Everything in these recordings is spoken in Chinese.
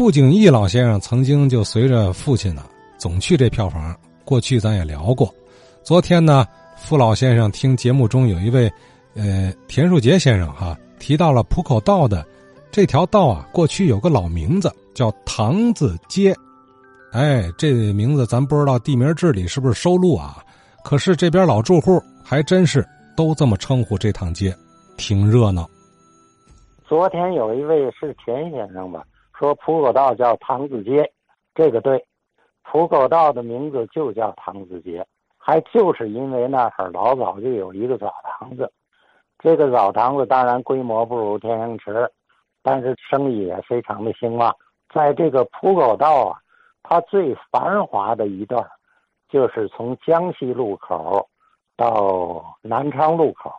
傅景义老先生曾经就随着父亲呢，总去这票房。过去咱也聊过。昨天呢，傅老先生听节目中有一位，呃，田树杰先生哈提到了浦口道的这条道啊，过去有个老名字叫堂子街。哎，这名字咱不知道地名志里是不是收录啊？可是这边老住户还真是都这么称呼这趟街，挺热闹。昨天有一位是田先生吧？说浦口道叫堂子街，这个对，浦口道的名字就叫堂子街，还就是因为那儿老早就有一个澡堂子，这个澡堂子当然规模不如天香池，但是生意也非常的兴旺。在这个浦口道啊，它最繁华的一段，就是从江西路口到南昌路口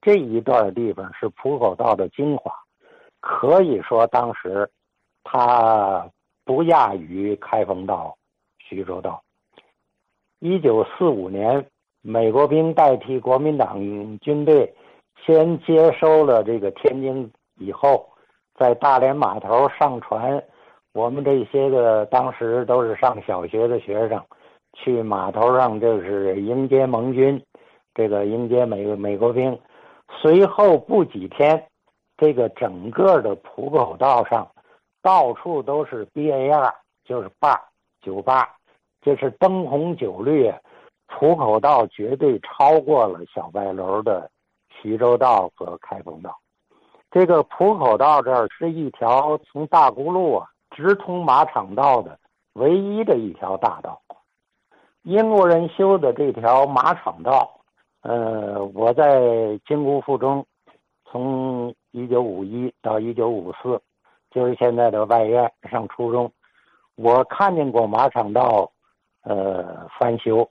这一段地方是浦口道的精华，可以说当时。它不亚于开封道、徐州道。一九四五年，美国兵代替国民党军队先接收了这个天津以后，在大连码头上船。我们这些个当时都是上小学的学生，去码头上就是迎接盟军，这个迎接美美国兵。随后不几天，这个整个的浦口道上。到处都是别样，就是吧酒吧，就是灯红酒绿。浦口道绝对超过了小白楼的徐州道和开封道。这个浦口道这儿是一条从大沽路啊直通马场道的唯一的一条大道。英国人修的这条马场道，呃，我在金沽附中，从一九五一到一九五四。就是现在的外院上初中，我看见过马场道，呃，翻修。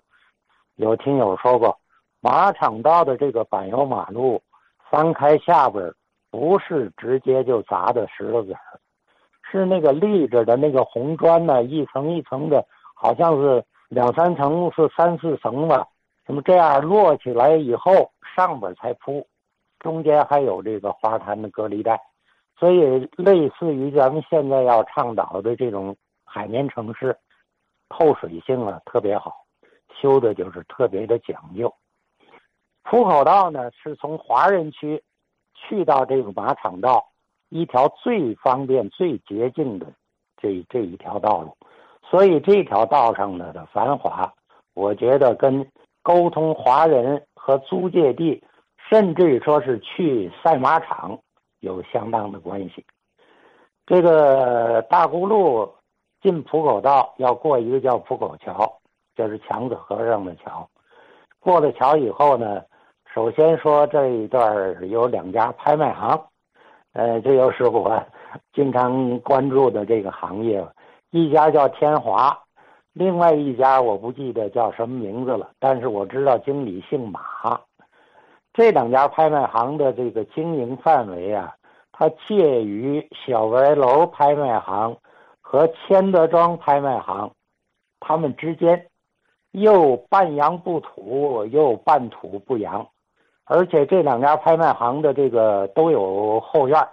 有听友说过，马场道的这个柏油马路翻开下边不是直接就砸的石头子儿，是那个立着的那个红砖呢，一层一层的，好像是两三层是三四层吧，什么这样摞起来以后上边才铺，中间还有这个花坛的隔离带。所以，类似于咱们现在要倡导的这种海绵城市，透水性啊特别好，修的就是特别的讲究。浦口道呢，是从华人区去到这个马场道一条最方便、最捷径的这这一条道路，所以这条道上的的繁华，我觉得跟沟通华人和租界地，甚至说是去赛马场。有相当的关系。这个大沽路进浦口道要过一个叫浦口桥，就是强子河上的桥。过了桥以后呢，首先说这一段有两家拍卖行，呃，这又是我经常关注的这个行业。一家叫天华，另外一家我不记得叫什么名字了，但是我知道经理姓马。这两家拍卖行的这个经营范围啊，它介于小白楼拍卖行和千德庄拍卖行，他们之间又半洋不土，又半土不洋，而且这两家拍卖行的这个都有后院，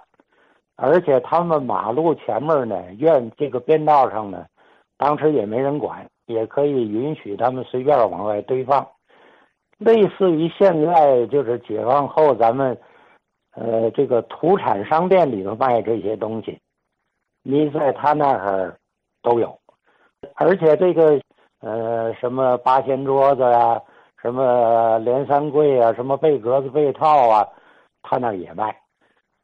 而且他们马路前面呢，院这个边道上呢，当时也没人管，也可以允许他们随便往外堆放。类似于现在就是解放后咱们，呃，这个土产商店里头卖这些东西，你在他那儿都有，而且这个呃什么八仙桌子呀，什么连三柜啊，什么被格子被套啊，他那儿也卖。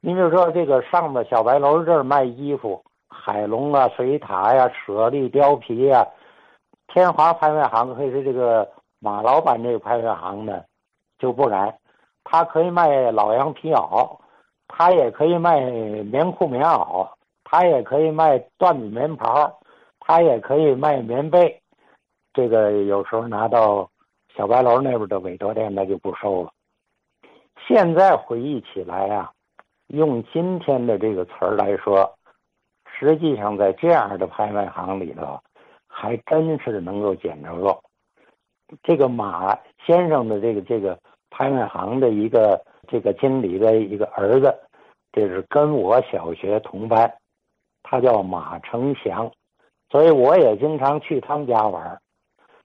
你比如说这个上面小白楼这儿卖衣服，海龙啊、水獭呀、舍利貂皮呀，天华拍卖行可以是这个。马老板这个拍卖行呢，就不然，他可以卖老羊皮袄，他也可以卖棉裤棉袄，他也可以卖缎子棉袍，他也可以卖棉被。这个有时候拿到小白楼那边的委托店，那就不收了。现在回忆起来呀，用今天的这个词儿来说，实际上在这样的拍卖行里头，还真是能够捡着漏。这个马先生的这个这个拍卖行的一个这个经理的一个儿子，这是跟我小学同班，他叫马成祥，所以我也经常去他们家玩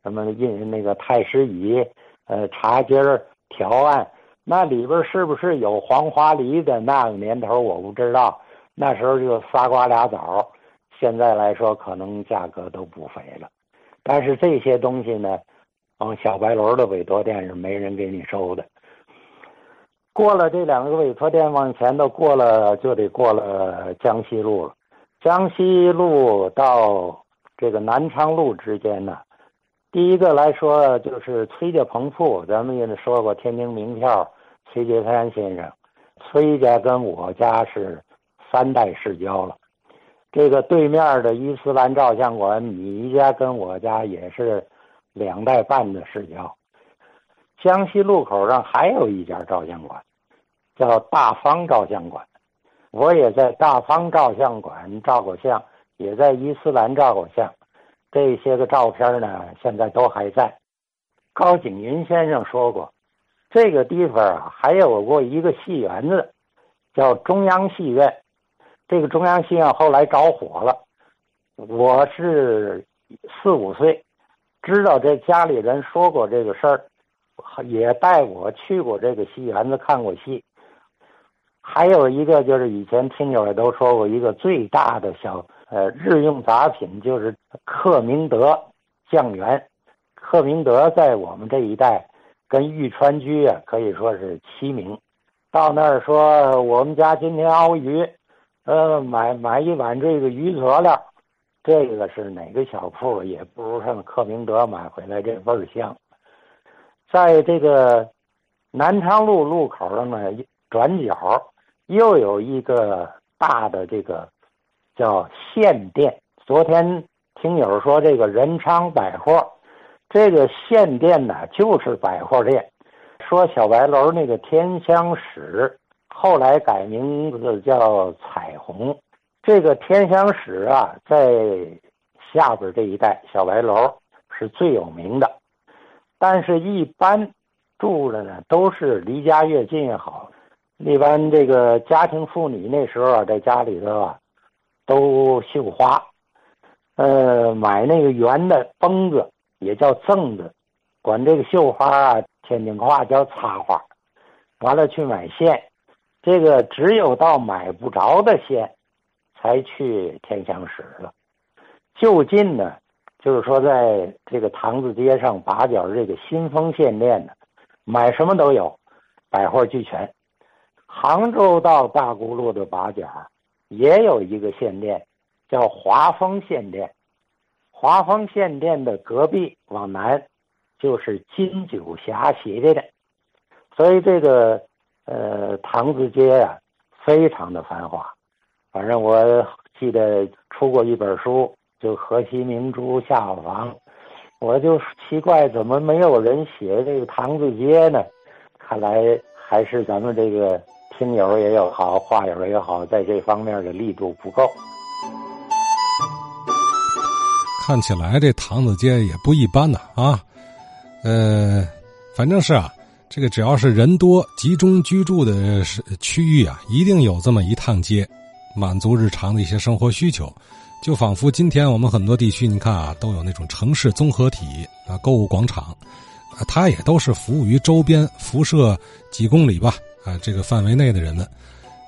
什么印那个太师椅、呃茶几儿、条案，那里边是不是有黄花梨的？那个年头我不知道，那时候就仨瓜俩枣，现在来说可能价格都不菲了。但是这些东西呢，往小白楼的委托店是没人给你收的。过了这两个委托店往前头过了，就得过了江西路了。江西路到这个南昌路之间呢，第一个来说就是崔家棚铺，咱们也说过天津名票崔杰山先生，崔家跟我家是三代世交了。这个对面的伊斯兰照相馆，你家跟我家也是两代半的世交。江西路口上还有一家照相馆，叫大方照相馆。我也在大方照相馆照过相，也在伊斯兰照过相，这些个照片呢，现在都还在。高景云先生说过，这个地方啊，还有过一个戏园子，叫中央戏院。这个中央戏院后来着火了，我是四五岁，知道这家里人说过这个事儿，也带我去过这个戏园子看过戏。还有一个就是以前听友也都说过，一个最大的小呃日用杂品就是克明德酱园。克明德在我们这一带跟玉川居啊可以说是齐名。到那儿说我们家今天熬鱼，呃买买一碗这个鱼佐料，这个是哪个小铺也不如上克明德买回来这味儿香。在这个南昌路路口上呢转角。又有一个大的这个叫县店。昨天听友说这个仁昌百货，这个县店呢就是百货店。说小白楼那个天香使后来改名字叫彩虹。这个天香使啊，在下边这一带小白楼是最有名的，但是一般住的呢都是离家越近越好。一般这个家庭妇女那时候啊，在家里头啊，都绣花，呃，买那个圆的绷子，也叫赠子，管这个绣花啊，天津话叫插花。完了去买线，这个只有到买不着的线，才去天香石了。就近呢，就是说在这个堂子街上把角这个新丰县店呢，买什么都有，百货俱全。杭州到大沽路的把角，也有一个县店，叫华丰县店。华丰县店的隔壁往南，就是金九峡鞋店。所以这个呃堂子街呀，非常的繁华。反正我记得出过一本书，就《河西明珠下房》，我就奇怪怎么没有人写这个堂子街呢？看来还是咱们这个。听友也有好，话友也好，在这方面的力度不够。看起来这堂子街也不一般呐啊，呃，反正是啊，这个只要是人多集中居住的区域啊，一定有这么一趟街，满足日常的一些生活需求。就仿佛今天我们很多地区，你看啊，都有那种城市综合体啊，购物广场，啊，它也都是服务于周边辐射几公里吧。啊，这个范围内的人们，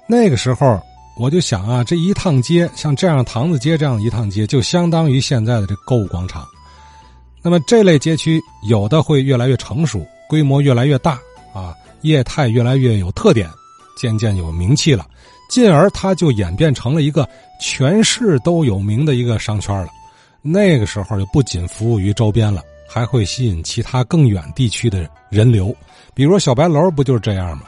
那个时候我就想啊，这一趟街像这样堂子街这样一趟街，就相当于现在的这购物广场。那么这类街区有的会越来越成熟，规模越来越大啊，业态越来越有特点，渐渐有名气了，进而它就演变成了一个全市都有名的一个商圈了。那个时候就不仅服务于周边了，还会吸引其他更远地区的人流。比如小白楼不就是这样吗？